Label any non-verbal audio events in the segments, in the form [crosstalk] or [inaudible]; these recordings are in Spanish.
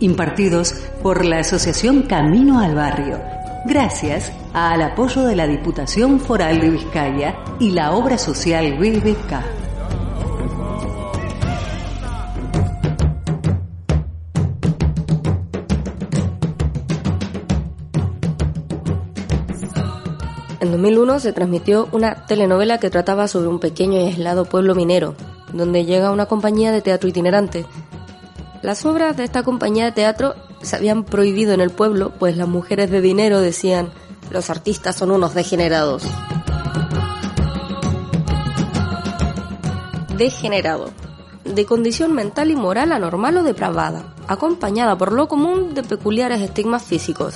impartidos por la Asociación Camino al Barrio, gracias al apoyo de la Diputación Foral de Vizcaya y la obra social BBK. En 2001 se transmitió una telenovela que trataba sobre un pequeño y aislado pueblo minero, donde llega una compañía de teatro itinerante. Las obras de esta compañía de teatro se habían prohibido en el pueblo, pues las mujeres de dinero decían, los artistas son unos degenerados. Degenerado, de condición mental y moral anormal o depravada, acompañada por lo común de peculiares estigmas físicos.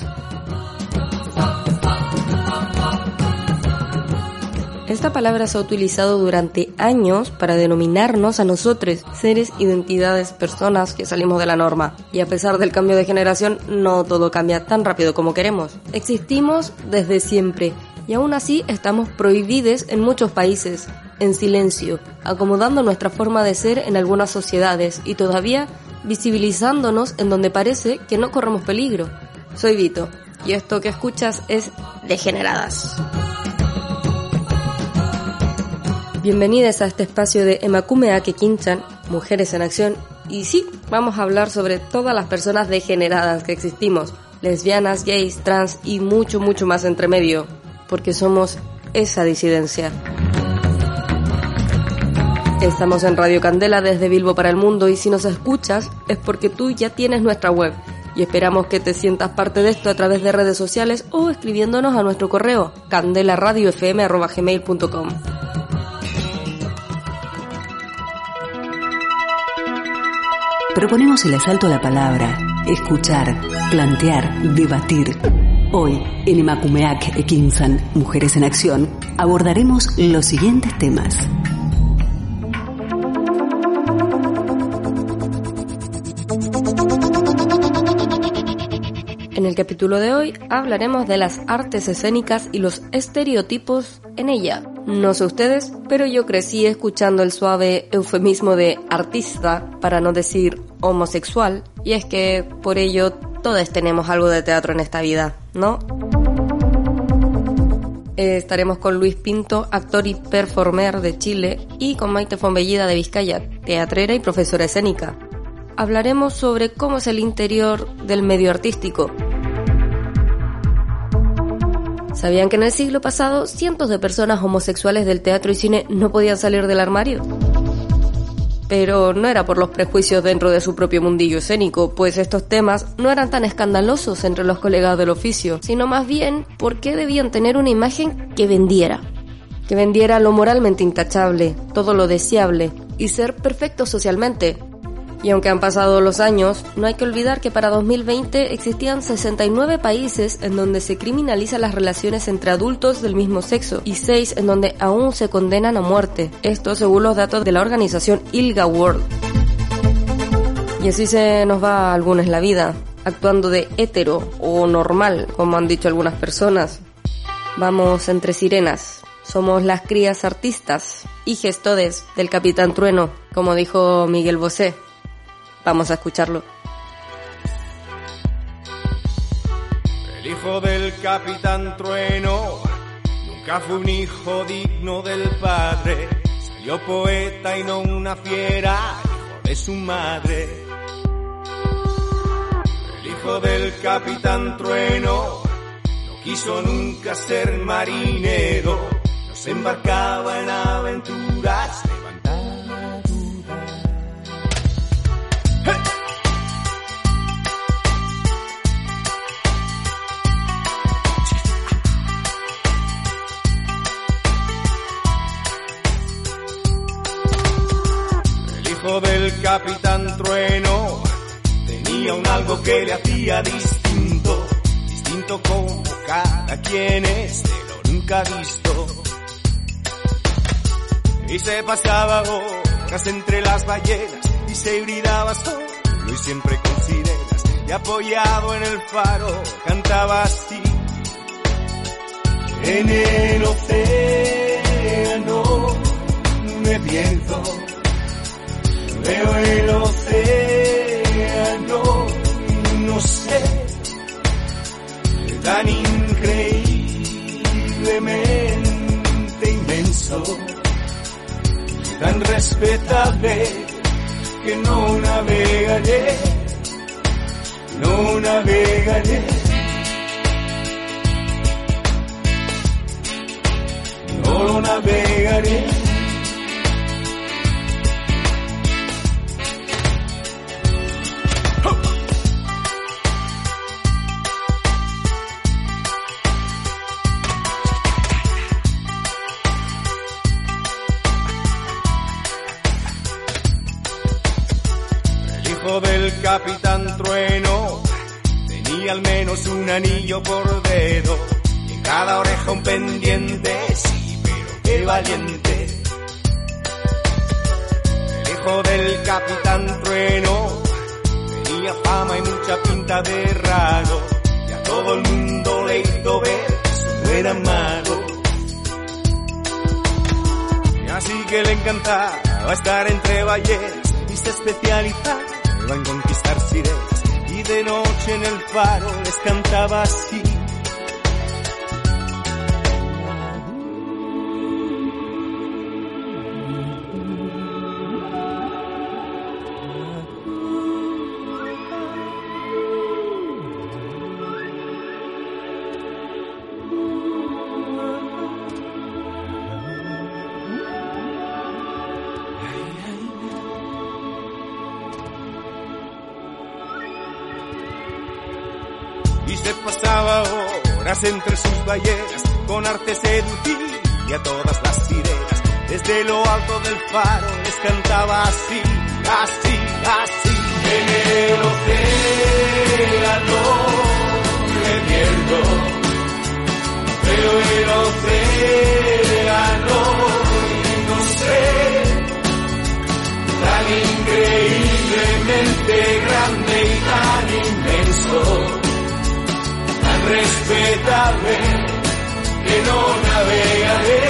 Esta palabra se ha utilizado durante años para denominarnos a nosotros, seres, identidades, personas que salimos de la norma. Y a pesar del cambio de generación, no todo cambia tan rápido como queremos. Existimos desde siempre y aún así estamos prohibidos en muchos países, en silencio, acomodando nuestra forma de ser en algunas sociedades y todavía visibilizándonos en donde parece que no corremos peligro. Soy Vito y esto que escuchas es Degeneradas. Bienvenidas a este espacio de Emakume Ake Kinchan, Mujeres en Acción. Y sí, vamos a hablar sobre todas las personas degeneradas que existimos, lesbianas, gays, trans y mucho, mucho más entre medio, porque somos esa disidencia. Estamos en Radio Candela desde Bilbo para el mundo y si nos escuchas es porque tú ya tienes nuestra web y esperamos que te sientas parte de esto a través de redes sociales o escribiéndonos a nuestro correo candelaradiofm.gmail.com. Proponemos el asalto a la palabra, escuchar, plantear, debatir. Hoy, en Emakumeak Ekinsan, Mujeres en Acción, abordaremos los siguientes temas. En el capítulo de hoy hablaremos de las artes escénicas y los estereotipos en ella. No sé ustedes, pero yo crecí escuchando el suave eufemismo de artista, para no decir homosexual, y es que por ello todos tenemos algo de teatro en esta vida, ¿no? estaremos con Luis Pinto, actor y performer de Chile, y con Maite Fonbellida de Vizcaya, teatrera y profesora escénica. Hablaremos sobre cómo es el interior del medio artístico, ¿Sabían que en el siglo pasado cientos de personas homosexuales del teatro y cine no podían salir del armario? Pero no era por los prejuicios dentro de su propio mundillo escénico, pues estos temas no eran tan escandalosos entre los colegas del oficio, sino más bien porque debían tener una imagen que vendiera. Que vendiera lo moralmente intachable, todo lo deseable, y ser perfecto socialmente, y aunque han pasado los años, no hay que olvidar que para 2020 existían 69 países en donde se criminalizan las relaciones entre adultos del mismo sexo y 6 en donde aún se condenan a muerte. Esto según los datos de la organización ILGA World. Y así se nos va a algunos la vida, actuando de hetero o normal, como han dicho algunas personas. Vamos entre sirenas. Somos las crías artistas y gestores del Capitán Trueno, como dijo Miguel Bosé. Vamos a escucharlo. El hijo del capitán Trueno nunca fue un hijo digno del padre. Salió poeta y no una fiera, hijo de su madre. El hijo del capitán Trueno no quiso nunca ser marinero, no se embarcaba en aventuras capitán Trueno tenía un algo que le hacía distinto, distinto como tienes de lo nunca visto. Y se pasaba horas entre las ballenas y se hibridaba solo y siempre con sirenas y apoyado en el faro cantaba así. En el océano me pierdo, veo el océano, no sé, tan increíblemente inmenso, tan respetable que no navegaré, no navegaré. No navegaré. Hijo del capitán Trueno tenía al menos un anillo por dedo y en cada oreja un pendiente, sí, pero qué valiente. El hijo del capitán Trueno tenía fama y mucha pinta de raro y a todo el mundo le hizo ver que no era malo. Así que le encantaba estar entre ballenas y se especializaba en conquistar sirenas y de noche en el faro les cantaba así. Entre sus ballenas con arte seducir y a todas las sirenas. Desde lo alto del faro les cantaba así, así, así. En el océano me pierdo pero el océano respetable que no navegaré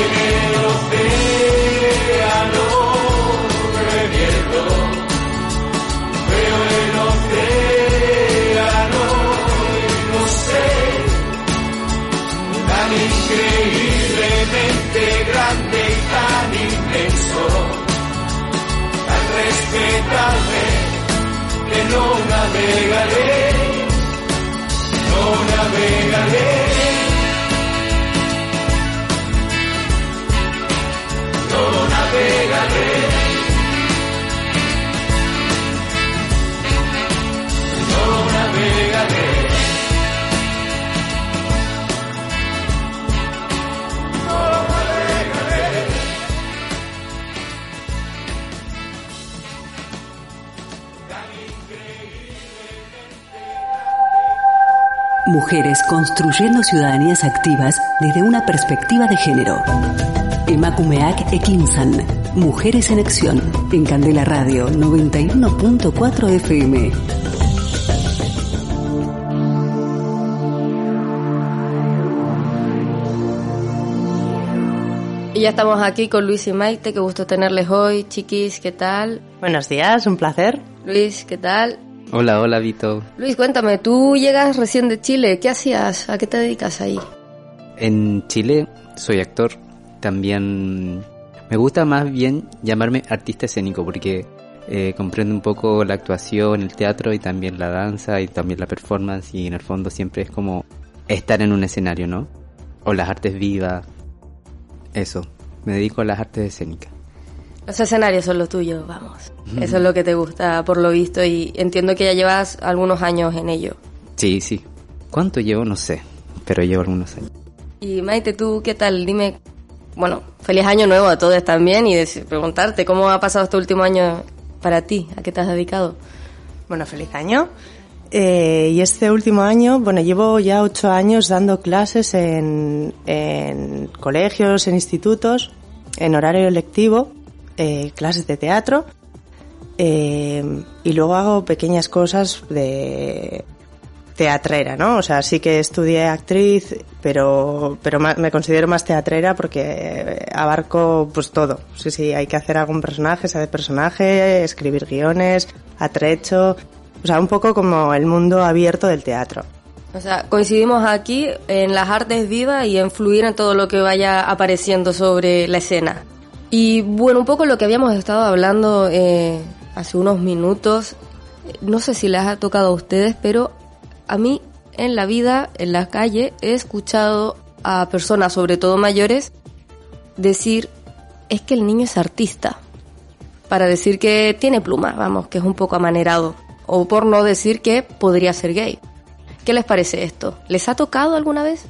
en el océano reviento veo el océano y no sé tan increíblemente grande y tan inmenso tan respetable que no navegaré, navegaré. No navegaré. No navegaré. Mujeres construyendo ciudadanías activas desde una perspectiva de género. Emakumeak Ekinsan. Mujeres en Acción. En Candela Radio 91.4 FM. Y ya estamos aquí con Luis y Maite, qué gusto tenerles hoy. Chiquis, ¿qué tal? Buenos días, un placer. Luis, ¿qué tal? Hola, hola Vito. Luis, cuéntame, tú llegas recién de Chile, ¿qué hacías? ¿A qué te dedicas ahí? En Chile soy actor. También me gusta más bien llamarme artista escénico porque eh, comprendo un poco la actuación, el teatro y también la danza y también la performance y en el fondo siempre es como estar en un escenario, ¿no? O las artes vivas. Eso, me dedico a las artes escénicas. Los escenarios son lo tuyo, vamos. Eso es lo que te gusta, por lo visto, y entiendo que ya llevas algunos años en ello. Sí, sí. ¿Cuánto llevo? No sé, pero llevo algunos años. Y Maite, ¿tú qué tal? Dime, bueno, feliz año nuevo a todos también y preguntarte cómo ha pasado este último año para ti, a qué te has dedicado. Bueno, feliz año. Eh, y este último año, bueno, llevo ya ocho años dando clases en, en colegios, en institutos, en horario lectivo, eh, clases de teatro, eh, y luego hago pequeñas cosas de teatrera, ¿no? O sea, sí que estudié actriz, pero, pero me considero más teatrera porque abarco pues todo. Sí, sí, hay que hacer algún personaje, saber personaje, escribir guiones, atrecho, o sea, un poco como el mundo abierto del teatro. O sea, coincidimos aquí en las artes vivas y en fluir en todo lo que vaya apareciendo sobre la escena. Y bueno, un poco lo que habíamos estado hablando eh, hace unos minutos, no sé si les ha tocado a ustedes, pero a mí en la vida, en la calle, he escuchado a personas, sobre todo mayores, decir, es que el niño es artista. Para decir que tiene pluma, vamos, que es un poco amanerado o por no decir que podría ser gay. ¿Qué les parece esto? ¿Les ha tocado alguna vez?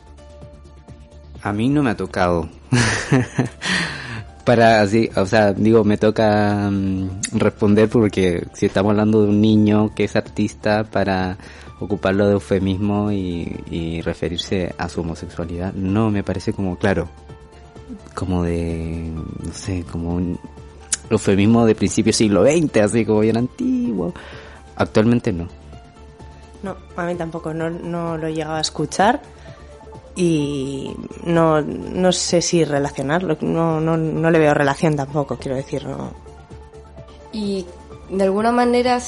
A mí no me ha tocado. [laughs] Para así, o sea, digo, me toca mm, responder porque si estamos hablando de un niño que es artista para ocuparlo de eufemismo y, referirse a su homosexualidad, no me parece como claro, como de, no sé, como un eufemismo de principio siglo XX, así como bien antiguo. Actualmente no. No, a mí tampoco, no, no lo he llegado a escuchar y no, no sé si relacionarlo, no, no, no le veo relación tampoco, quiero decir. Y de alguna manera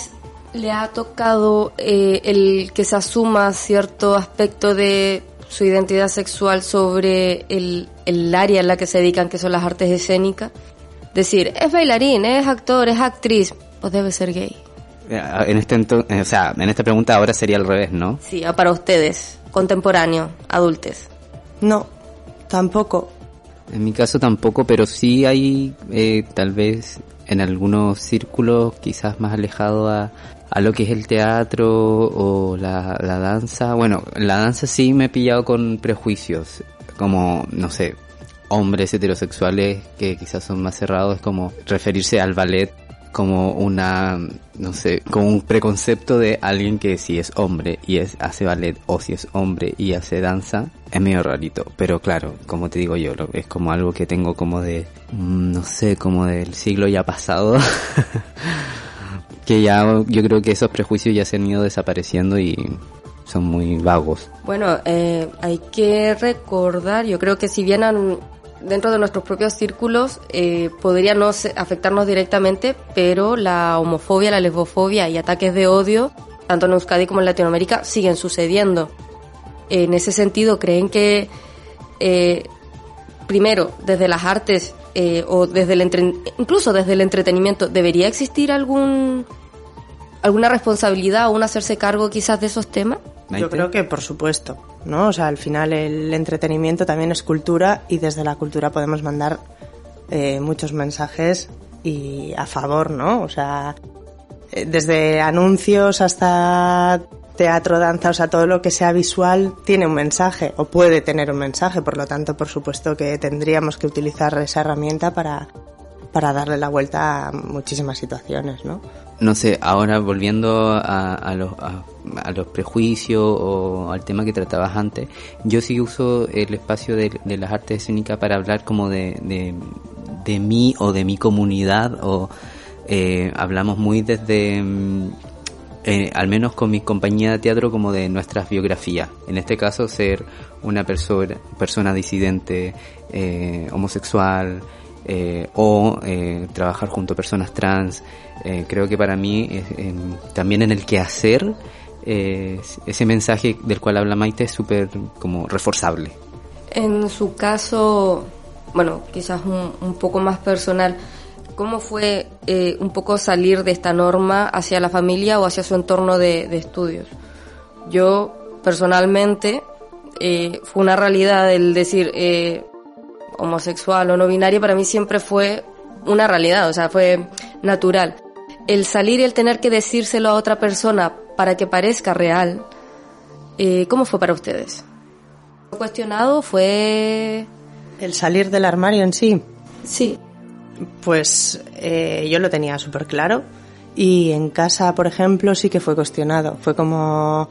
le ha tocado eh, el que se asuma cierto aspecto de su identidad sexual sobre el, el área en la que se dedican, que son las artes escénicas. Decir, es bailarín, es actor, es actriz, pues debe ser gay. Eh, en este o sea, en esta pregunta ahora sería al revés, ¿no? Sí, para ustedes, contemporáneo, adultos. No, tampoco. En mi caso tampoco, pero sí hay eh, tal vez en algunos círculos quizás más alejado a, a lo que es el teatro o la, la danza. Bueno, la danza sí me he pillado con prejuicios, como, no sé, hombres heterosexuales que quizás son más cerrados, es como referirse al ballet como una, no sé, como un preconcepto de alguien que si es hombre y es, hace ballet o si es hombre y hace danza, es medio rarito. Pero claro, como te digo yo, es como algo que tengo como de, mm, no sé, como del siglo ya pasado. [laughs] que ya yo creo que esos prejuicios ya se han ido desapareciendo y son muy vagos. Bueno, eh, hay que recordar, yo creo que si bien han dentro de nuestros propios círculos eh, podría no afectarnos directamente, pero la homofobia, la lesbofobia y ataques de odio, tanto en Euskadi como en Latinoamérica, siguen sucediendo. En ese sentido, ¿creen que, eh, primero, desde las artes eh, o desde el incluso desde el entretenimiento, debería existir algún alguna responsabilidad o un hacerse cargo quizás de esos temas? Yo creo que por supuesto, ¿no? O sea, al final el entretenimiento también es cultura y desde la cultura podemos mandar eh, muchos mensajes y a favor, ¿no? O sea, eh, desde anuncios hasta teatro, danza, o sea, todo lo que sea visual tiene un mensaje o puede tener un mensaje, por lo tanto, por supuesto que tendríamos que utilizar esa herramienta para, para darle la vuelta a muchísimas situaciones, ¿no? No sé, ahora volviendo a, los, a, los prejuicios o al tema que tratabas antes, yo sí uso el espacio de, las artes escénicas para hablar como de mí o de mi comunidad o eh, hablamos muy desde, mm, eh, al menos con mi compañía de teatro, como de nuestras biografías. En este caso, ser una persona, persona disidente, eh, homosexual, eh, o eh, trabajar junto a personas trans. Eh, creo que para mí también en el quehacer ese mensaje del cual habla Maite es súper como reforzable. En su caso, bueno, quizás un, poco más personal, ¿cómo fue un poco salir de esta norma hacia la familia o hacia su entorno de, de estudios? Yo personalmente fue una realidad el decir, homosexual o no binario para mí siempre fue una realidad, o sea, fue natural. El salir y el tener que decírselo a otra persona para que parezca real, eh, ¿cómo fue para ustedes? cuestionado fue... El salir del armario en sí. Sí. Pues eh, yo lo tenía súper claro Y en casa, por ejemplo, sí que fue cuestionado. Fue como,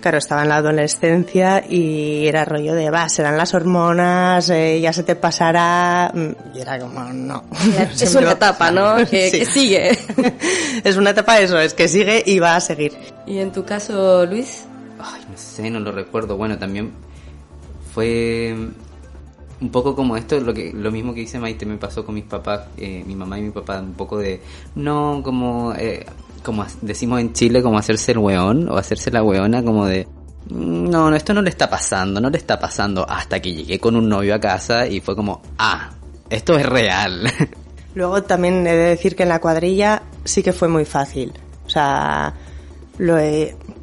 claro, estaba en la adolescencia y era rollo de, va, serán las hormonas, eh, ya se te pasará. Mm, Y era como, no. [laughs] Es Siempre una va- etapa, ¿no? Que, Sí. que sigue. [laughs] es una etapa eso, es que sigue y va a seguir. ¿Y en tu caso, Luis? Ay, no sé, no lo recuerdo. Bueno, también fue un poco como esto, lo que lo mismo que dice Maite me pasó con mis papás, eh, mi mamá y mi papá, un poco de, no, como, eh, como decimos en Chile, como hacerse el weón o hacerse la weona, como de, "Mm, no, no, esto no le está pasando, no le está pasando, hasta que llegué con un novio a casa y fue como, ah, esto es real. [laughs] Luego también he de decir que en la cuadrilla sí que fue muy fácil. O sea,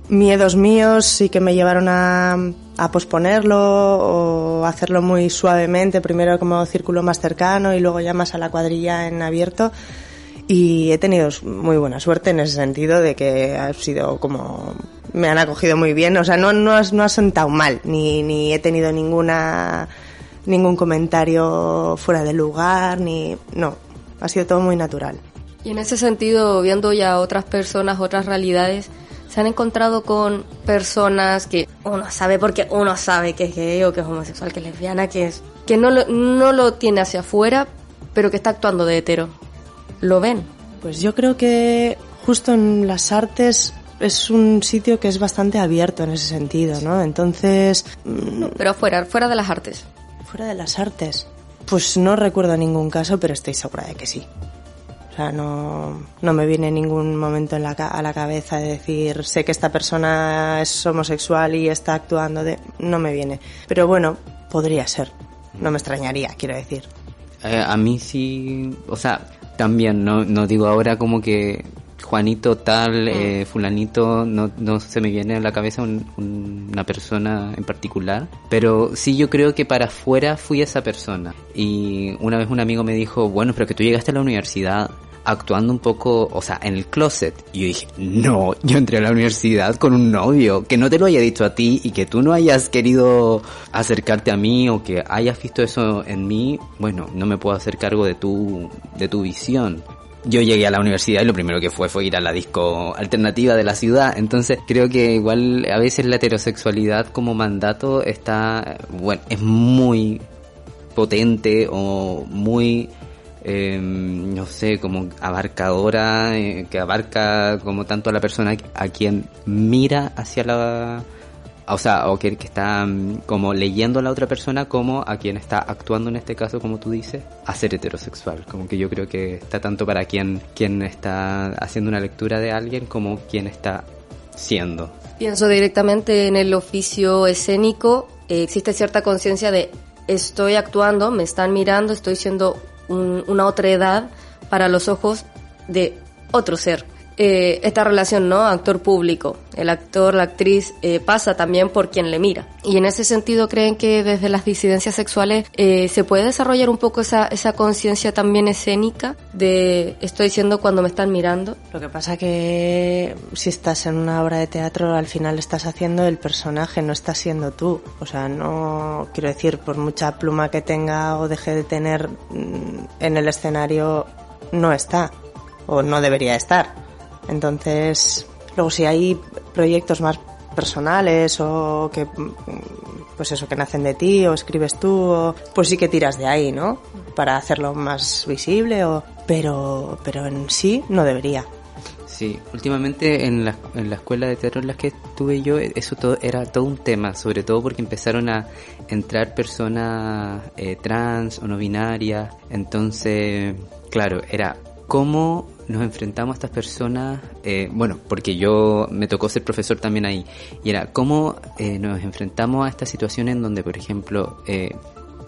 miedos míos sí que me llevaron a, a posponerlo o hacerlo muy suavemente, primero como círculo más cercano y luego ya más a la cuadrilla en abierto. Y he tenido muy buena suerte en ese sentido de que ha sido como me han acogido muy bien, o sea, no no no ha sentado mal, ni ni he tenido ninguna ningún comentario fuera de lugar, ni no, ha sido todo muy natural. Y en ese sentido, viendo ya otras personas, otras realidades, se han encontrado con personas que uno sabe porque uno sabe que es gay o que es homosexual, que es lesbiana, que es que no lo, no lo tiene hacia afuera, pero que está actuando de hetero. ¿Lo ven? Pues yo creo que justo en las artes es un sitio que es bastante abierto en ese sentido, ¿no? Entonces, mm, Pero afuera, fuera de las artes. fuera de las artes, pues no recuerdo ningún caso, pero estoy segura de que sí. O sea, no, no me viene ningún momento en la, ca- a la cabeza de decir, sé que esta persona es homosexual y está actuando de... No me viene. Pero bueno, podría ser. No me extrañaría, quiero decir. Eh, a mí sí, o sea, también, no, no digo ahora como que Juanito tal, eh, fulanito, no, no se me viene a la cabeza un- un- una persona en particular, pero sí yo creo que para afuera fui esa persona. Y una vez un amigo me dijo, bueno, pero que tú llegaste a la universidad actuando un poco, o sea, en el closet. Y yo dije, no, yo entré a la universidad con un novio, que no te lo haya dicho a ti y que tú no hayas querido acercarte a mí o que hayas visto eso en mí, bueno, no me puedo hacer cargo de tu, de tu visión. Yo llegué a la universidad y lo primero que fue fue ir a la disco alternativa de la ciudad, entonces creo que igual a veces la heterosexualidad como mandato está, bueno, es muy potente o muy eh, no sé, como abarcadora, eh, que abarca como tanto a la persona a quien mira hacia la... O sea, o que, que está mm, como leyendo a la otra persona como a quien está actuando en este caso, como tú dices, a ser heterosexual. Como que yo creo que está tanto para quien, quien está haciendo una lectura de alguien como quien está siendo. Pienso directamente en el oficio escénico. eh, existe cierta conciencia de estoy actuando, me están mirando, estoy siendo un- una otra edad para los ojos de otro ser. Eh, esta relación, ¿no? Actor-público. El actor, la actriz, eh, pasa también por quien le mira. Y en ese sentido, ¿creen que desde las disidencias sexuales eh, se puede desarrollar un poco esa, esa conciencia también escénica de estoy siendo cuando me están mirando? Lo que pasa que si estás en una obra de teatro, al final estás haciendo el personaje, no estás siendo tú. O sea, no quiero decir, por mucha pluma que tenga o deje de tener mm, en el escenario, no está o no debería estar. Entonces, luego si hay proyectos más personales o que pues eso que nacen de ti o escribes tú o, pues sí que tiras de ahí no para hacerlo más visible o pero pero en sí no debería Sí, últimamente en la, en la escuela de teatro en la que estuve yo, eso todo era todo un tema, sobre todo porque empezaron a entrar personas eh, trans o no binarias. Entonces, claro, era cómo nos enfrentamos a estas personas, eh, bueno, porque yo me tocó ser profesor también ahí, y era cómo eh, nos enfrentamos a esta situación en donde, por ejemplo, eh,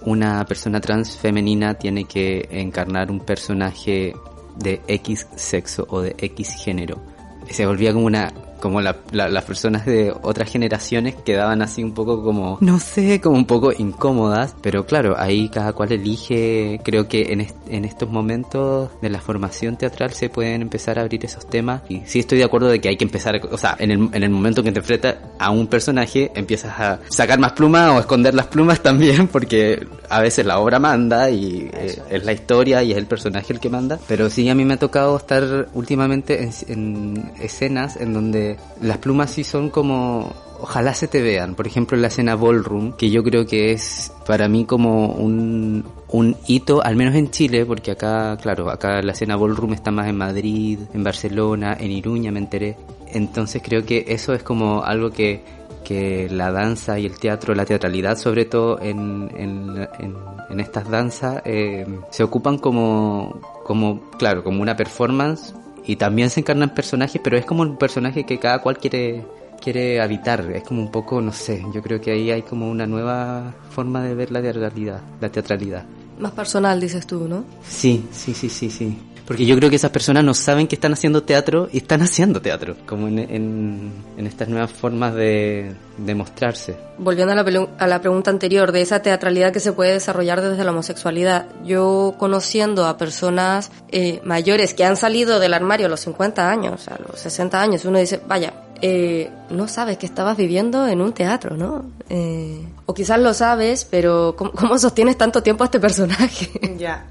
una persona trans femenina tiene que encarnar un personaje de X sexo o de X género. Se volvía como una como la- la- las personas de otras generaciones quedaban así un poco como, no sé, como un poco incómodas, pero claro, ahí cada cual elige, creo que en, est- en estos momentos de la formación teatral se pueden empezar a abrir esos temas. Y sí estoy de acuerdo de que hay que empezar, o sea, en el, en el momento que te enfrentas a un personaje empiezas a sacar más plumas o esconder las plumas también [laughs] porque a veces la obra manda y eh, es la historia y es el personaje el que manda, pero sí a mí me ha tocado estar últimamente en, en escenas en donde las plumas sí son como ojalá se te vean, por ejemplo la escena Ballroom, que yo creo que es para mí como un, un hito, al menos en Chile, porque acá, claro, acá la escena Ballroom está más en Madrid, en Barcelona, en Iruña me enteré, entonces creo que eso es como algo que que la danza y el teatro, la teatralidad sobre todo en, en, en, en estas danzas, eh, se ocupan como, como, claro, como una performance y también se encarnan personajes, pero es como un personaje que cada cual quiere quiere habitar, es como un poco, no sé, yo creo que ahí hay como una nueva forma de ver la teatralidad, la teatralidad. Más personal, dices tú, ¿no? Sí, sí, sí, sí, sí. Porque yo creo que esas personas no saben que están haciendo teatro y están haciendo teatro, como en, en, estas nuevas formas de, de mostrarse. Volviendo a la, a la pregunta anterior de esa teatralidad que se puede desarrollar desde la homosexualidad, yo conociendo a personas eh, mayores que han salido del armario a los 50 años, a los 60 años, uno dice, vaya, eh, no sabes que estabas viviendo en un teatro, ¿no? Eh, o quizás lo sabes, pero ¿cómo, cómo sostienes tanto tiempo a este personaje? [laughs] Ya.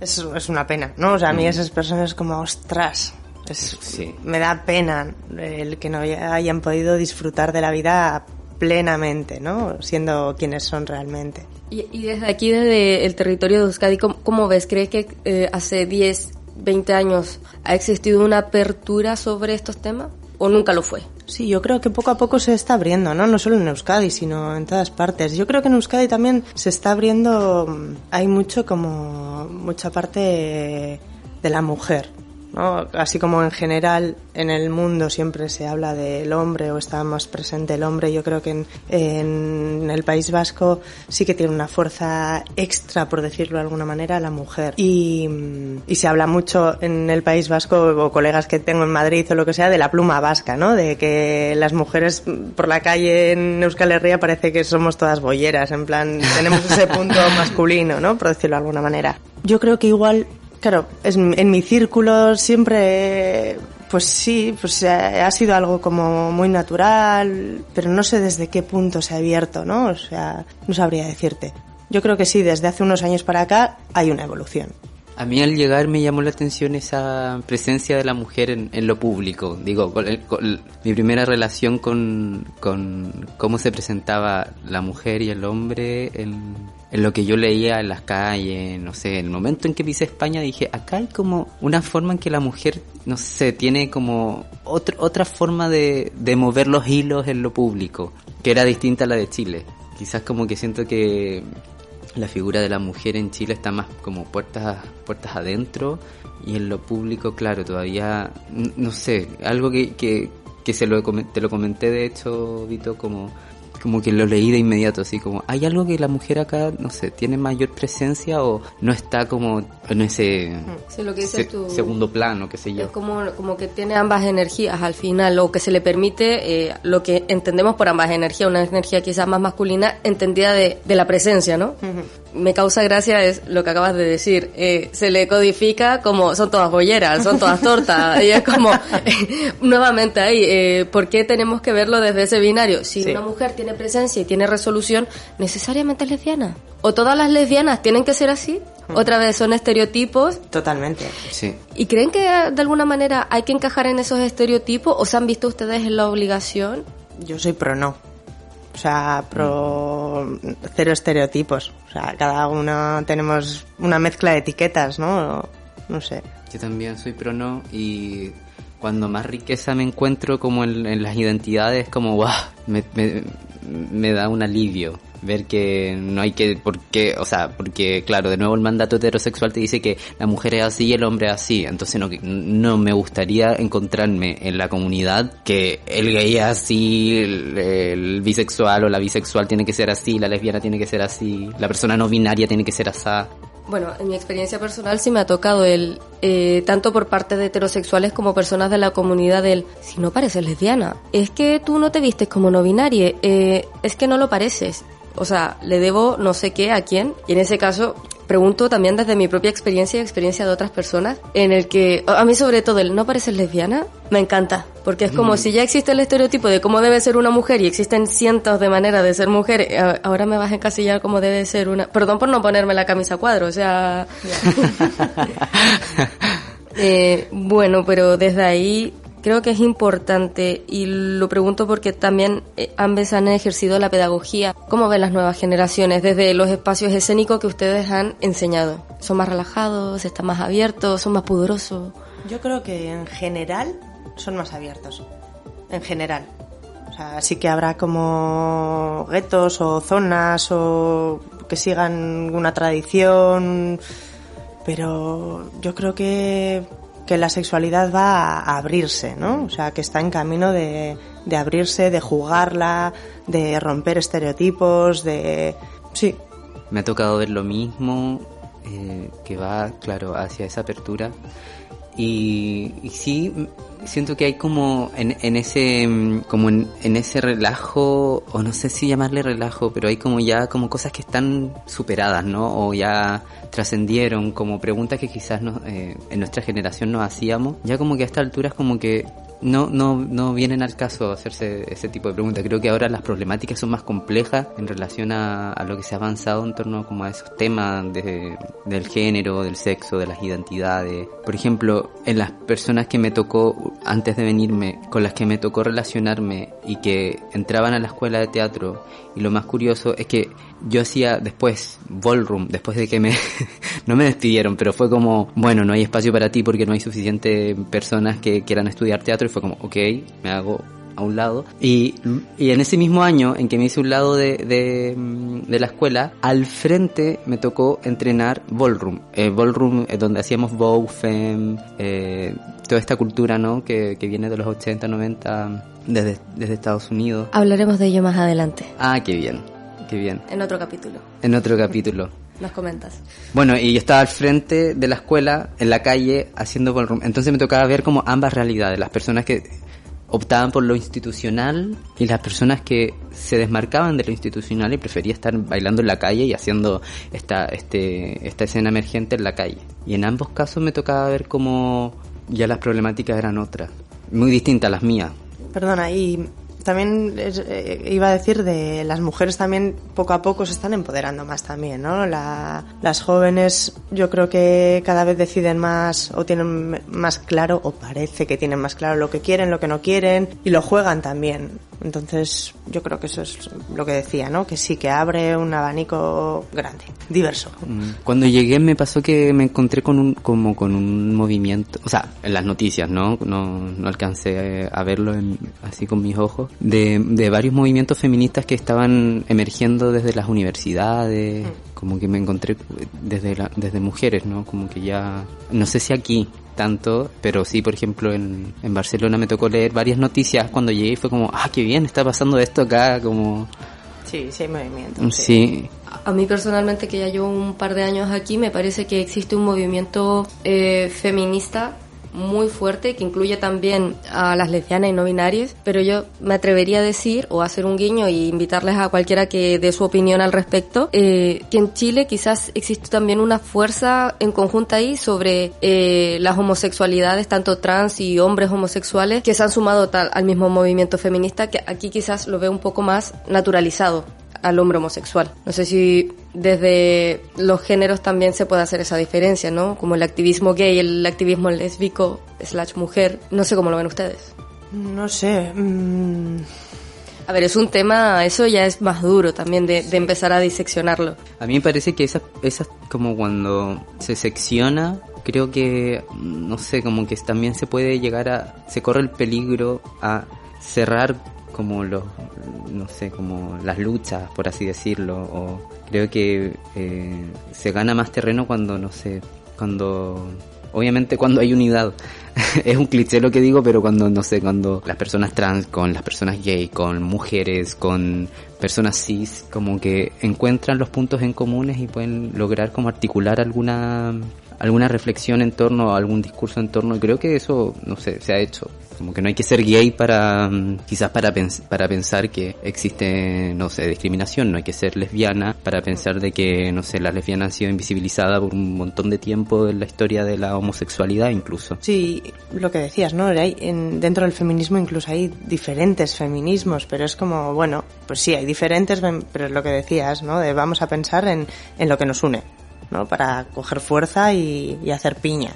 Es, es una pena, ¿no? O sea, a mí esas personas como, ostras, es- Sí. me da pena el que no hayan podido disfrutar de la vida plenamente, ¿no? Siendo quienes son realmente. Y, y desde aquí, desde el territorio de Euskadi, ¿cómo, cómo ves? ¿Crees que eh, hace 10, 20 años ha existido una apertura sobre estos temas? ¿O nunca lo fue? Sí, yo creo que poco a poco se está abriendo, ¿no? No solo en Euskadi, sino en todas partes. Yo creo que en Euskadi también se está abriendo, mm, hay mucho como, mucha parte de la mujer, ¿no? Así como en general en el mundo siempre se habla del hombre o está más presente el hombre, yo creo que en, en el País Vasco sí que tiene una fuerza extra, por decirlo de alguna manera, la mujer. Y, y se habla mucho en el País Vasco, o colegas que tengo en Madrid o lo que sea, de la pluma vasca, ¿no? De que las mujeres por la calle en Euskal Herria parece que somos todas bolleras, en plan, tenemos ese punto [laughs] masculino, ¿no? Por decirlo de alguna manera. Yo creo que igual, claro, es, en mi círculo siempre pues sí, pues eh, ha sido algo como muy natural, pero no sé desde qué punto se ha abierto, ¿no? O sea, no sabría decirte. Yo creo que sí, desde hace unos años para acá hay una evolución. A mí al llegar me llamó la atención esa presencia de la mujer en, en lo público. Digo, con el- con- mi primera relación con, con cómo se presentaba la mujer y el hombre en, en lo que yo leía en las calles, no sé, en el momento en que pisé España dije, acá hay como una forma en que la mujer, no sé, tiene como otro- otra forma de, de mover los hilos en lo público, que era distinta a la de Chile. Quizás como que siento que la figura de la mujer en Chile está más como puertas puertas adentro y en lo público claro todavía no sé algo que, que, que se lo te lo comenté de hecho Vito como como que lo leí de inmediato así como hay algo que la mujer acá no sé tiene mayor presencia o no está como en ese Sí, lo que dices se- tú. segundo plano qué sé yo Es como, como que tiene ambas energías al final, o que se le permite eh, lo que entendemos por ambas energías, una energía quizás más masculina, entendida de, de la presencia, ¿no? Me causa gracia es lo que acabas de decir, eh, se le codifica como son todas bolleras, son todas tortas, [laughs] y es como, [laughs] nuevamente ahí, eh, ¿por qué tenemos que verlo desde ese binario? Si Sí. una mujer tiene presencia y tiene resolución, necesariamente es lesbiana. O todas las lesbianas tienen que ser así, otra vez son estereotipos Totalmente. sí ¿Y creen que de alguna manera hay que encajar en esos estereotipos o se han visto ustedes en la obligación? Yo soy pro no. O sea, pro cero estereotipos. O sea, cada uno tenemos una mezcla de etiquetas, ¿no? No sé. Yo también soy pro no y cuando más riqueza me encuentro como en, las identidades, como guau, me, me, me da un alivio ver que no hay que, porque, o sea, porque claro, de nuevo el mandato heterosexual te dice que la mujer es así y el hombre es así, entonces no, no me gustaría encontrarme en la comunidad que el gay es así, el, bisexual o la bisexual tiene que ser así, la lesbiana tiene que ser así, la persona no binaria tiene que ser así. Bueno, en mi experiencia personal sí me ha tocado el, eh, tanto por parte de heterosexuales como personas de la comunidad del, si no pareces lesbiana, es que tú no te vistes como no binaria, eh, es que no lo pareces. O sea, le debo no sé qué a quién, y en ese caso pregunto también desde mi propia experiencia y experiencia de otras personas, en el que a mí sobre todo el no parecer lesbiana me encanta, porque es como si ya existe el estereotipo de cómo debe ser una mujer y existen cientos de maneras de ser mujer, eh, ahora me vas a encasillar cómo debe ser una... Perdón por no ponerme la camisa a cuadro, o sea... [laughs] eh, bueno, pero desde ahí Creo que es importante y lo pregunto porque también eh, ambos han ejercido la pedagogía. ¿Cómo ven las nuevas generaciones desde los espacios escénicos que ustedes han enseñado? ¿Son más relajados? ¿Están más abiertos? ¿Son más pudorosos? Yo creo que en general son más abiertos. En general. O sea, sí que habrá como guetos o zonas o que sigan una tradición, pero yo creo que que la sexualidad va a abrirse, ¿no? O sea, que está en camino de, de abrirse, de jugarla, de romper estereotipos, de... Sí. Me ha tocado ver lo mismo, eh, que va, claro, hacia esa apertura. Y, y, sí, siento que hay como en, en ese como en, en, ese relajo o no sé si llamarle relajo pero hay como ya como cosas que están superadas no o ya trascendieron como preguntas que quizás no, eh, en nuestra generación nos hacíamos ya como que a esta altura es como que no, no, no vienen al caso hacerse ese tipo de preguntas. Creo que ahora las problemáticas son más complejas en relación a, a lo que se ha avanzado en torno como a esos temas de, del género, del sexo, de las identidades. Por ejemplo, en las personas que me tocó antes de venirme, con las que me tocó relacionarme y que entraban a la escuela de teatro, y lo más curioso es que yo hacía después ballroom, después de que me [laughs] no me despidieron, pero fue como, bueno, no hay espacio para ti porque no hay suficiente personas que quieran estudiar teatro y fue como, ok, me hago a un lado. Y, y en ese mismo año en que me hice un lado de, de, de la escuela, al frente me tocó entrenar ballroom. Eh, ballroom es donde hacíamos bow, femme, eh, toda esta cultura, ¿no? Que, que viene de los 80, 90, desde, desde Estados Unidos. Hablaremos de ello más adelante. Ah, qué bien, qué bien. En otro capítulo. En otro capítulo. [laughs] Nos comentas. Bueno, y yo estaba al frente de la escuela, en la calle, haciendo ballroom. Entonces me tocaba ver como ambas realidades. Las personas que optaban por lo institucional y las personas que se desmarcaban de lo institucional y prefería estar bailando en la calle y haciendo esta, este, esta escena emergente en la calle. Y en ambos casos me tocaba ver como ya las problemáticas eran otras, muy distintas a las mías. Perdona, y también eh, iba a decir de las mujeres también poco a poco se están empoderando más también, ¿no? La, las jóvenes yo creo que cada vez deciden más o tienen más claro o parece que tienen más claro lo que quieren, lo que no quieren y lo juegan también. Entonces yo creo que eso es lo que decía, ¿no? Que sí, que abre un abanico grande, diverso. Cuando llegué me pasó que me encontré con un, como con un movimiento, o sea, en las noticias, ¿no? No, no alcancé a verlo en, así con mis ojos, de, de varios movimientos feministas que estaban emergiendo desde las universidades, como que me encontré desde, la, desde mujeres, ¿no? Como que ya, no sé si aquí, tanto, pero sí, por ejemplo, en, en Barcelona me tocó leer varias noticias cuando llegué y fue como, ah, qué bien, está pasando esto acá, como... Sí, sí hay movimiento. Sí. sí. A mí personalmente, que ya llevo un par de años aquí, me parece que existe un movimiento eh, feminista muy fuerte que incluye también a las lesbianas y no binarias, pero yo me atrevería a decir o hacer un guiño y invitarles a cualquiera que dé su opinión al respecto, eh, que en Chile quizás existe también una fuerza en conjunta ahí sobre eh, las homosexualidades, tanto trans y hombres homosexuales, que se han sumado tal, al mismo movimiento feminista, que aquí quizás lo veo un poco más naturalizado al hombre homosexual. No sé si desde los géneros también se puede hacer esa diferencia, ¿no? Como el activismo gay, el activismo lésbico, slash mujer. No sé cómo lo ven ustedes. No sé. Mmm... A ver, es un tema, eso ya es más duro también de, de empezar a diseccionarlo. A mí me parece que esa, esa como cuando se secciona, creo que, no sé, como que también se puede llegar a, se corre el peligro a cerrar como los, no sé, como las luchas, por así decirlo, o creo que eh, se gana más terreno cuando, no sé, cuando obviamente cuando hay unidad. [laughs] es un cliché lo que digo, pero cuando, no sé, cuando las personas trans, con las personas gay, con mujeres, con personas cis, como que encuentran los puntos en comunes y pueden lograr como articular alguna alguna reflexión en torno, algún discurso en torno, y creo que eso, no sé, se ha hecho. Como que no hay que ser gay para, mm, quizás para, para pensar que existe, no sé, discriminación, no hay que ser lesbiana para pensar de que, no sé, la lesbiana ha sido invisibilizada por un montón de tiempo en la historia de la homosexualidad incluso. Sí, lo que decías, ¿no? Hay, en, dentro del feminismo incluso hay diferentes feminismos, pero es como, bueno, pues sí, hay diferentes, pero es lo que decías, ¿no? De vamos a pensar en, en lo que nos une. ¿no? Para coger fuerza y, hacer piña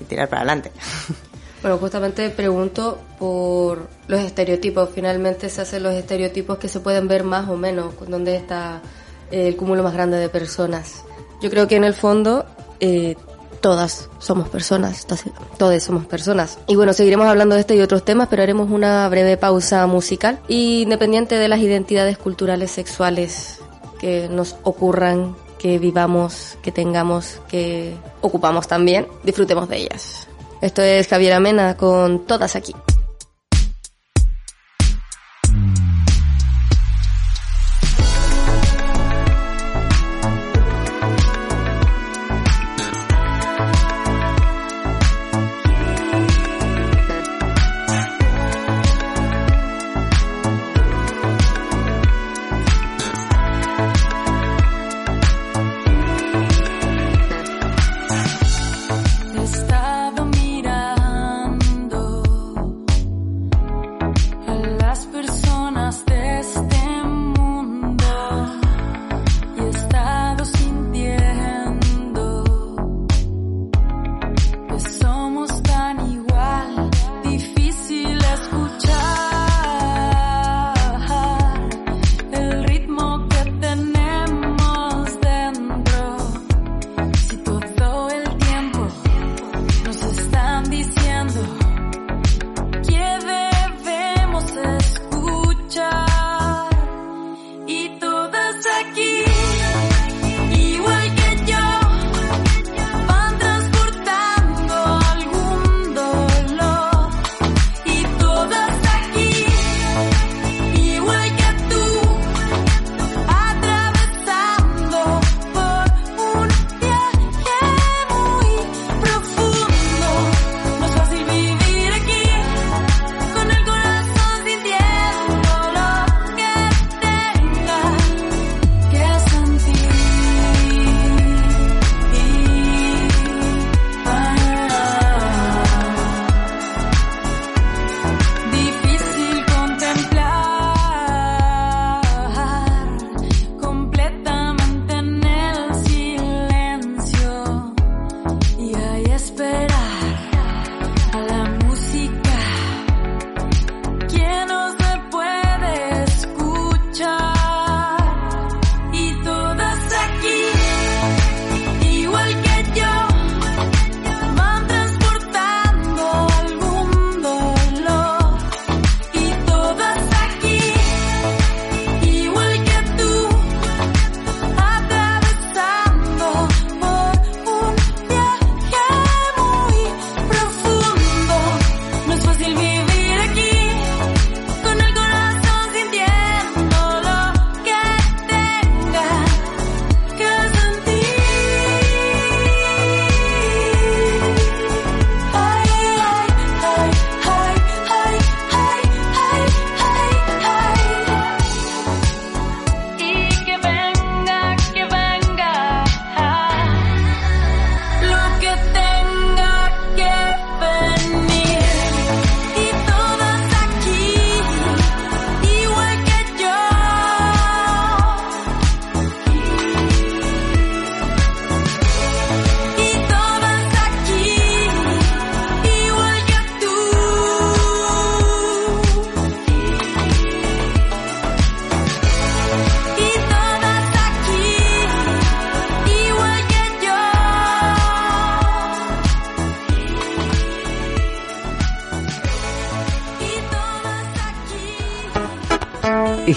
y tirar para adelante. [laughs] Bueno, justamente pregunto por los estereotipos. Finalmente se hacen los estereotipos que se pueden ver más o menos, donde está el cúmulo más grande de personas. Yo creo que en el fondo eh, todas somos personas, todas somos personas. Y bueno, seguiremos hablando de este y otros temas, pero haremos una breve pausa musical. independiente de las identidades culturales sexuales que nos ocurran que vivamos, que tengamos, que ocupamos también, disfrutemos de ellas. Esto es Javier Amena con Todas aquí.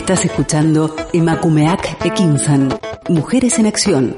Estás escuchando Emakumeak Ekinzan, Mujeres en Acción.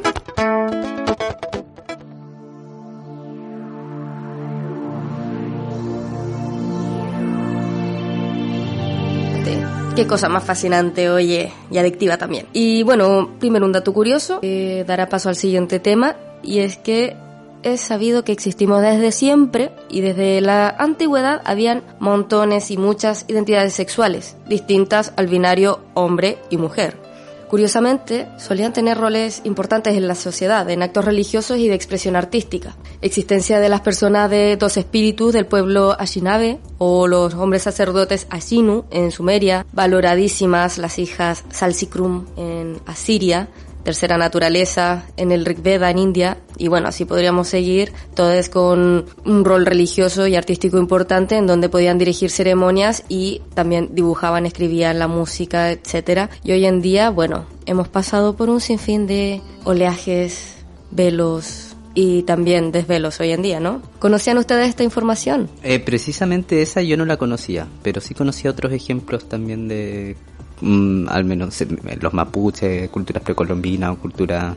Qué cosa más fascinante, oye, y adictiva también. Y bueno, primero un dato curioso que dará paso al siguiente tema, y es que es sabido que existimos desde siempre y desde la antigüedad habían montones y muchas identidades sexuales, distintas al binario hombre y mujer. Curiosamente, solían tener roles importantes en la sociedad, en actos religiosos y de expresión artística. Existencia de las personas de dos espíritus del pueblo Ashinabe o los hombres sacerdotes Ashinu en Sumeria, valoradísimas las hijas Salsikrum en Asiria, tercera naturaleza en el Rig Veda en India y bueno, así podríamos seguir, todos con un rol religioso y artístico importante en donde podían dirigir ceremonias y también dibujaban, escribían la música, etcétera. Y hoy en día, bueno, hemos pasado por un sinfín de oleajes, velos, y también desvelos hoy en día, ¿no? ¿Conocían ustedes esta información? Eh, precisamente esa yo no la conocía, pero sí conocía otros ejemplos también de Mm, al menos los mapuches, culturas precolombinas o cultura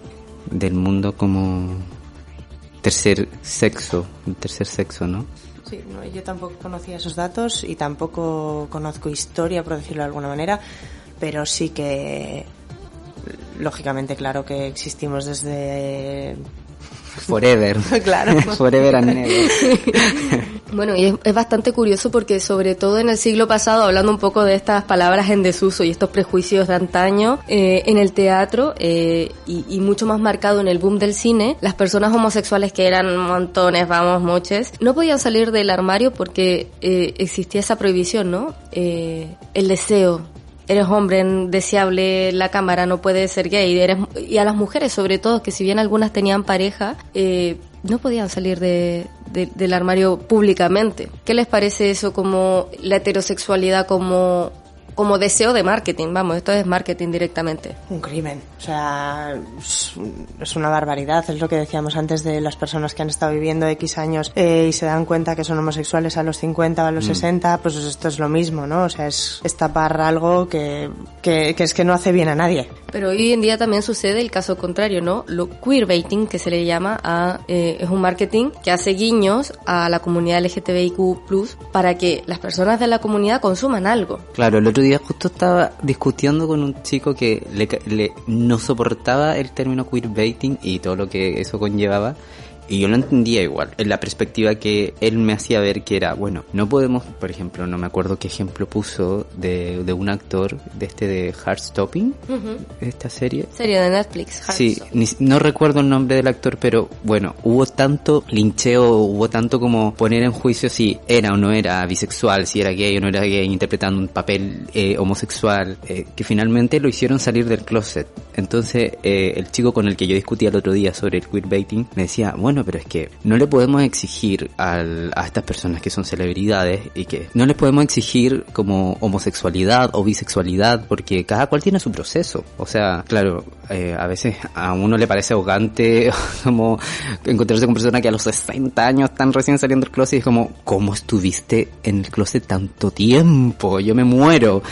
del mundo como tercer sexo, tercer sexo, ¿no? Sí, yo tampoco conocía esos datos y tampoco conozco historia, por decirlo de alguna manera, pero sí que, lógicamente, claro que existimos desde Forever. [laughs] claro. [laughs] Forever and never. [laughs] bueno, y es, bastante curioso porque sobre todo en el siglo pasado, hablando un poco de estas palabras en desuso y estos prejuicios de antaño, eh, en el teatro eh, y, mucho más marcado en el boom del cine, las personas homosexuales que eran montones, vamos, muchos, no podían salir del armario porque eh, existía esa prohibición, ¿no? el deseo eres hombre deseable, la cámara no puede ser gay. Eres, y a las mujeres, sobre todo, que si bien algunas tenían pareja, eh, no podían salir de, del armario públicamente. ¿Qué les parece eso como la heterosexualidad como como deseo de marketing, vamos, esto es marketing directamente. Un crimen, o sea, es una barbaridad, es lo que decíamos antes de las personas que han estado viviendo X años eh, y se dan cuenta que son homosexuales a los 50 o a los 60, mm. pues esto es lo mismo, ¿no? O sea, es, tapar algo que, que, es que no hace bien a nadie. Pero hoy en día también sucede el caso contrario, ¿no? Lo queerbaiting, que se le llama a, eh, es un marketing que hace guiños a la comunidad LGTBIQ+, para que las personas de la comunidad consuman algo. Claro, el otro justo estaba discutiendo con un chico que le, no soportaba el término queerbaiting y todo lo que eso conllevaba y yo lo entendía igual, en la perspectiva que él me hacía ver que era, bueno, no podemos, por ejemplo, no me acuerdo qué ejemplo puso de, de un actor de este de Heartstopping, esta serie. Serie de Netflix. Sí, no recuerdo el nombre del actor, pero bueno, hubo tanto lincheo, hubo tanto como poner en juicio si era o no era bisexual, si era gay o no era gay, interpretando un papel eh, homosexual, eh, que finalmente lo hicieron salir del closet. Entonces, eh, el chico con el que yo discutía el otro día sobre el queerbaiting me decía, bueno, pero es que no le podemos exigir al, a estas personas que son celebridades y que no les podemos exigir como homosexualidad o bisexualidad porque cada cual tiene su proceso. O sea, claro, eh, a veces a uno le parece ahogante [laughs] como encontrarse con personas que a los 60 años están recién saliendo del closet y es como, ¿cómo estuviste en el closet tanto tiempo? Yo me muero.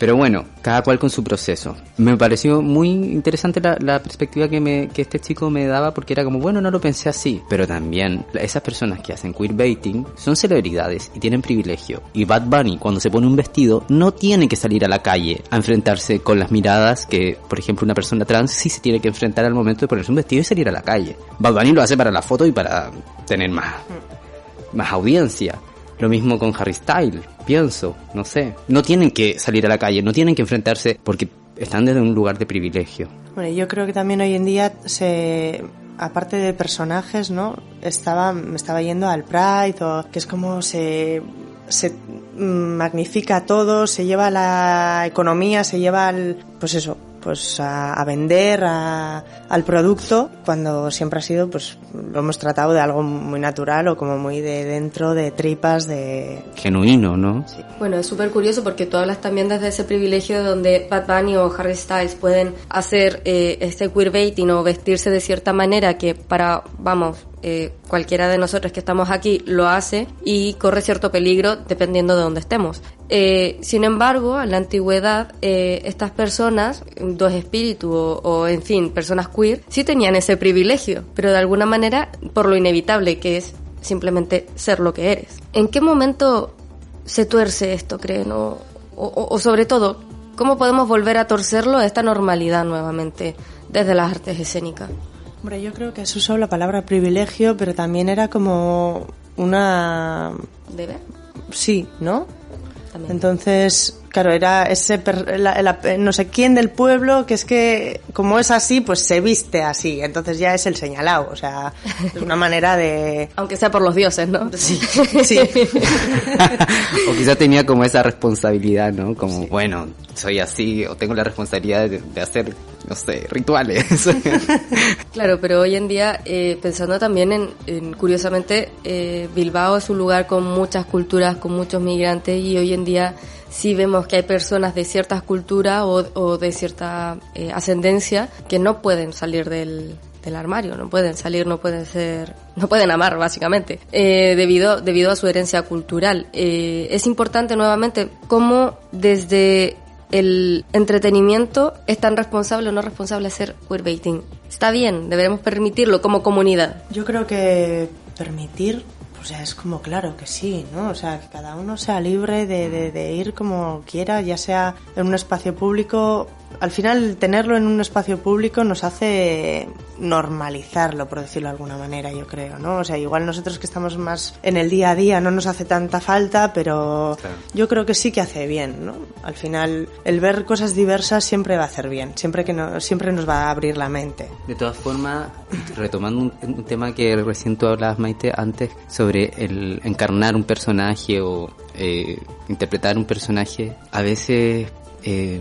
Pero bueno, cada cual con su proceso. Me pareció muy interesante la, perspectiva que, me, que este chico me daba porque era como, bueno, no lo pensé así. Pero también esas personas que hacen queerbaiting son celebridades y tienen privilegio. Y Bad Bunny cuando se pone un vestido no tiene que salir a la calle a enfrentarse con las miradas que, por ejemplo, una persona trans sí se tiene que enfrentar al momento de ponerse un vestido y salir a la calle. Bad Bunny lo hace para la foto y para tener más, más audiencia. Lo mismo con Harry Styles, pienso, no sé. No tienen que salir a la calle, no tienen que enfrentarse porque están desde un lugar de privilegio. Bueno, yo creo que también hoy en día se aparte de personajes, ¿no? Estaba me estaba yendo al Pride o que es como se se magnifica todo, se lleva la economía, se lleva el pues eso, pues a, vender al producto cuando siempre ha sido pues lo hemos tratado de algo muy natural o como muy de dentro de tripas de genuino no sí. bueno es súper curioso porque tú hablas también desde ese privilegio donde Bad Bunny o Harry Styles pueden hacer eh, este queerbaiting o vestirse de cierta manera que para vamos eh, cualquiera de nosotros que estamos aquí lo hace y corre cierto peligro dependiendo de dónde estemos. Eh, sin embargo, en la antigüedad, eh, estas personas, dos espíritus o, en fin, personas queer, sí tenían ese privilegio, pero de alguna manera por lo inevitable que es simplemente ser lo que eres. ¿En qué momento se tuerce esto, creen? o sobre todo, ¿Cómo podemos volver a torcerlo a esta normalidad nuevamente desde las artes escénicas? Hombre, yo creo que has usado la palabra privilegio, pero también era como una... ¿Debe? Sí, ¿no? También. Entonces, claro, era ese per- la- la- no sé quién del pueblo que es que como es así, pues se viste así. Entonces ya es el señalado. O sea, es una manera de... [laughs] Aunque sea por los dioses, ¿no? Sí, [laughs] sí. [laughs] o quizá tenía como esa responsabilidad, ¿no? Como, bueno, soy así, o tengo la responsabilidad de, de hacer, no sé, rituales. Claro, pero hoy en día, eh, pensando también en, en, curiosamente, eh, Bilbao es un lugar con muchas culturas, con muchos migrantes y hoy en día sí vemos que hay personas de ciertas culturas o, o de cierta eh, ascendencia que no pueden salir del, del armario, no pueden salir, no pueden ser, no pueden amar básicamente, eh, debido, debido a su herencia cultural. Eh, es importante nuevamente cómo desde el entretenimiento es tan responsable o no responsable hacer queerbaiting. Está bien, deberemos permitirlo como comunidad. Yo creo que permitir, pues ya es como claro que sí, ¿no? O sea, que cada uno sea libre de, de, de ir como quiera, ya sea en un espacio público. Al final, tenerlo en un espacio público nos hace normalizarlo, por decirlo de alguna manera, yo creo, ¿no? O sea, igual nosotros que estamos más en el día a día no nos hace tanta falta, pero Claro. yo creo que sí que hace bien, ¿no? Al final, el ver cosas diversas siempre va a hacer bien, siempre que no, siempre nos va a abrir la mente. De todas formas, retomando un, un tema que recién tú hablabas, Maite, antes, sobre el encarnar un personaje o eh, interpretar un personaje, a veces eh,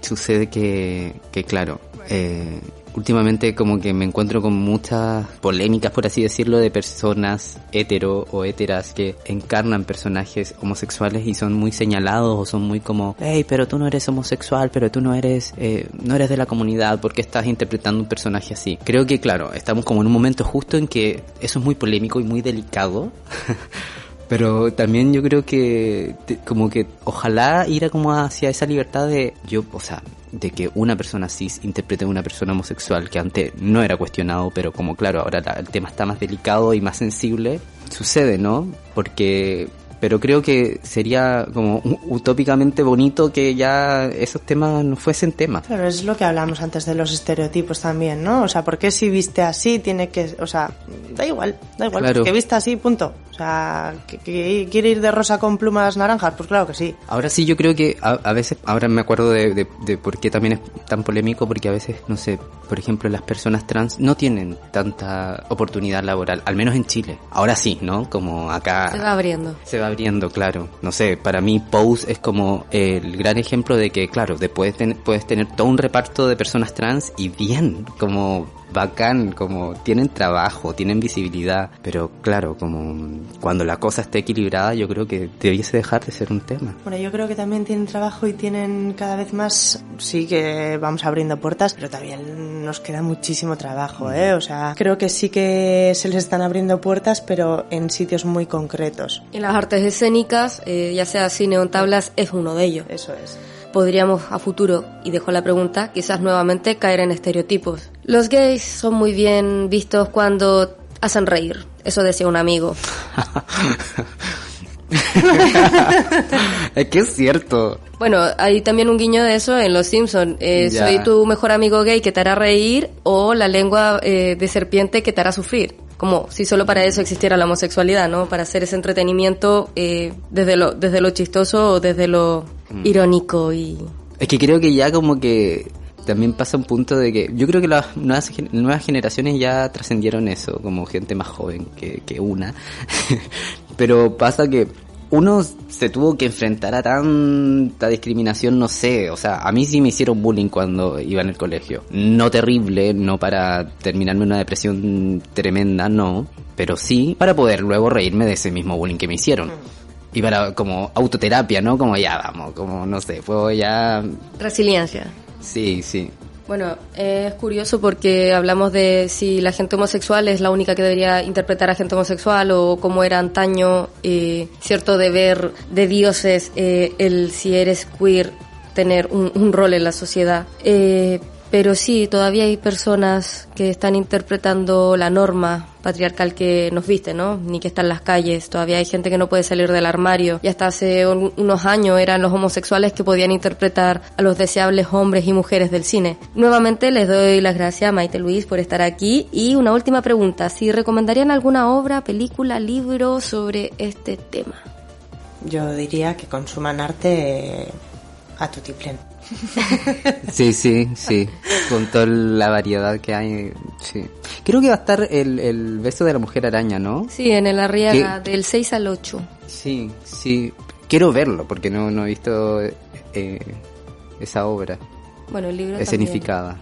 sucede que, que claro, eh, últimamente como que me encuentro con muchas polémicas, por así decirlo, de personas hetero o heteras que encarnan personajes homosexuales y son muy señalados o son muy como, hey, pero tú no eres homosexual, pero tú no eres, eh, no eres de la comunidad, ¿por qué estás interpretando un personaje así? Creo que, claro, estamos como en un momento justo en que eso es muy polémico y muy delicado. [laughs] Pero también yo creo que te- como que ojalá ir como hacia esa libertad de yo, o sea, de que una persona cis interprete a una persona homosexual que antes no era cuestionado, pero como claro, ahora la- el tema está más delicado y más sensible, sucede, ¿no? Porque pero creo que sería como u- utópicamente bonito que ya esos temas no fuesen temas. Claro, es lo que hablamos antes de los estereotipos también, ¿no? O sea, ¿por qué si viste así tiene que... O sea, da igual, da igual, Claro. que viste así, punto. O sea, ¿que, que quiere ir de rosa con plumas naranjas? Pues claro que sí. Ahora sí, yo creo que a, a veces, ahora me acuerdo de, de, de por qué también es tan polémico, porque a veces, no sé, por ejemplo, las personas trans no tienen tanta oportunidad laboral, al menos en Chile. Ahora sí, ¿no? Como acá Se va abriendo. se va abriendo, claro. No sé, para mí Pose es como el gran ejemplo de que, claro, de puedes, puedes tener todo un reparto de personas trans y bien, como bacán, como tienen trabajo, tienen visibilidad, pero claro, como cuando la cosa esté equilibrada, yo creo que debiese dejar de ser un tema. Bueno, yo creo que también tienen trabajo y tienen cada vez más, sí que vamos abriendo puertas, pero también nos queda muchísimo trabajo, ¿eh? O sea, creo que sí que se les están abriendo puertas, pero en sitios muy concretos. En las artes escénicas, eh, ya sea cine o en tablas, es uno de ellos. Eso es. Podríamos a futuro, y dejo la pregunta, quizás nuevamente caer en estereotipos. Los gays son muy bien vistos cuando hacen reír. Eso decía un amigo. [laughs] es que es cierto. Bueno, hay también un guiño de eso en Los Simpson. Eh, soy tu mejor amigo gay que te hará reír o la lengua eh, de serpiente que te hará sufrir. Como si solo para eso existiera la homosexualidad, ¿no? Para hacer ese entretenimiento eh, desde lo desde lo chistoso o desde lo irónico y Es que creo que ya como que también pasa un punto de que yo creo que las nuevas, gen- nuevas generaciones ya trascendieron eso, como gente más joven que, que una. [laughs] Pero pasa que uno se tuvo que enfrentar a tanta discriminación, no sé, o sea, a mí sí me hicieron bullying cuando iba en el colegio. No terrible, no para terminarme una depresión tremenda, no, pero sí para poder luego reírme de ese mismo bullying que me hicieron. Y para como autoterapia, ¿no? Como ya vamos, como no sé, puedo ya resiliencia. Sí, sí. Bueno, es curioso porque hablamos de si la gente homosexual es la única que debería interpretar a gente homosexual o cómo era antaño eh, cierto deber de dioses eh, el si eres queer tener un, un rol en la sociedad. Pero sí, todavía hay personas que están interpretando la norma patriarcal que nos viste, ¿no? Ni que está en las calles. Todavía hay gente que no puede salir del armario. Y hasta hace unos años eran los homosexuales que podían interpretar a los deseables hombres y mujeres del cine. Nuevamente les doy las gracias a Maite Luis por estar aquí. Y una última pregunta, si recomendarían alguna obra, película, libro sobre este tema. Yo diría que consuman arte a tu tiplén. Sí, sí, sí. Con toda la variedad que hay, sí. Creo que va a estar el, el beso de la mujer araña, ¿no? Sí, en el Arriaga, del 6 al 8. Sí, sí. Quiero verlo porque no, no he visto eh, esa obra. Bueno, el libro escenificada.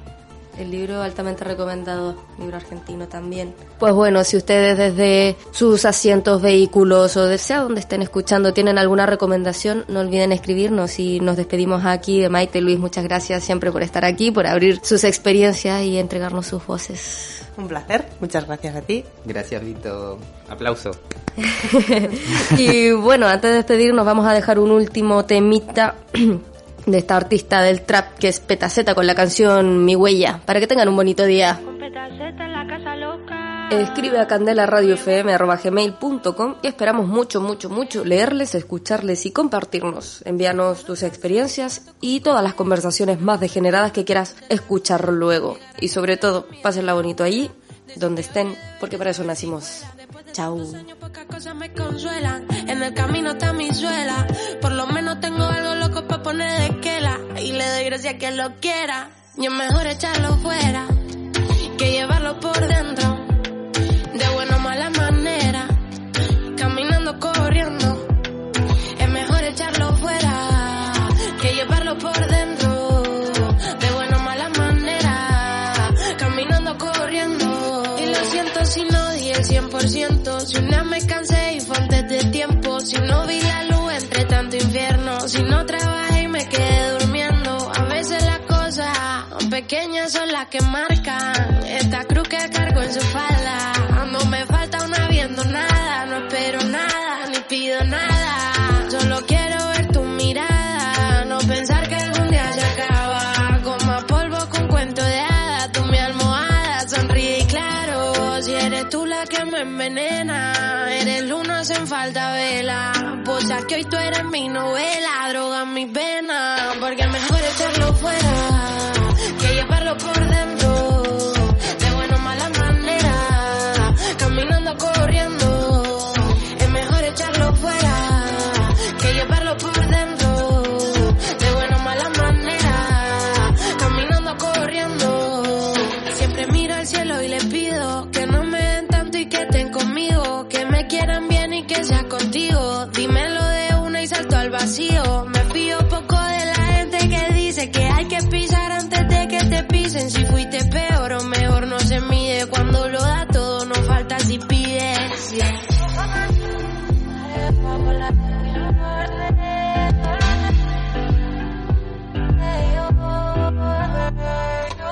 El libro altamente recomendado, libro argentino también. Pues bueno, si ustedes desde sus asientos, vehículos o desde donde estén escuchando tienen alguna recomendación, no olviden escribirnos y nos despedimos aquí de Maite Luis. Muchas gracias siempre por estar aquí, por abrir sus experiencias y entregarnos sus voces. Un placer, muchas gracias a ti. Gracias, Vito. Aplauso. [laughs] y bueno, antes de despedirnos vamos a dejar un último temita [clears throat] de esta artista del trap que es Petaceta con la canción Mi Huella, para que tengan un bonito día. Escribe a candelaradiofm.com y esperamos mucho, mucho, mucho leerles, escucharles y compartirnos. Envíanos tus experiencias y todas las conversaciones más degeneradas que quieras escuchar luego. Y sobre todo, pásenla bonito allí, donde estén, porque para eso nacimos. Esquela. Y le doy a quien lo quiera. Mejor echarlo fuera que llevarlo por dentro. Me cansé y fue antes de tiempo. Si no vi la luz entre tanto infierno. Si no trabajé y me quedé durmiendo. A veces las cosas pequeñas son las que marcan. Esta cruz que cargo en su falda. No me falta una viendo nada. No espero nada, ni pido nada. Solo quiero ver tu mirada. No pensar que algún día se acaba. Con más polvo con cuento de hadas. Tú mi almohada. Sonríe y claro. Si eres tú la que me envenena. Sin falta vela. Posa que hoy tú eres mi novela. Droga mis venas. Porque mejor echarlo fuera. Dímelo de una y salto al vacío. Me fío poco de la gente que dice que hay que pisar antes de que te pisen. Si fuiste peor o mejor no se mide. Cuando lo da todo no falta si pides.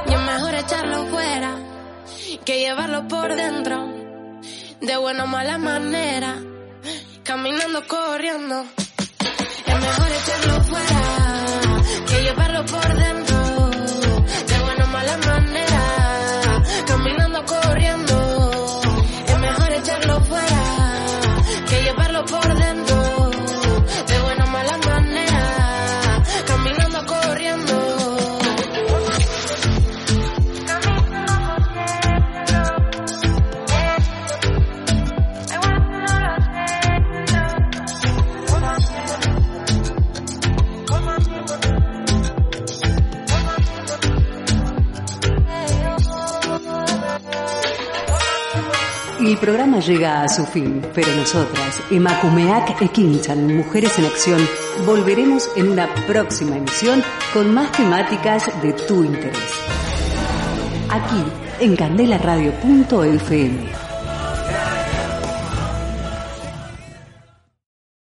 Y es mejor echarlo fuera que llevarlo por dentro. De buena o mala manera. Caminando, corriendo. Es mejor echarlo fuera que llevarlo por dentro. De buena o mala manera. El programa llega a su fin, pero nosotras, Emakumeak Ekinchan, Mujeres en Acción, volveremos en una próxima emisión con más temáticas de tu interés. Aquí, en candelaradio.fm.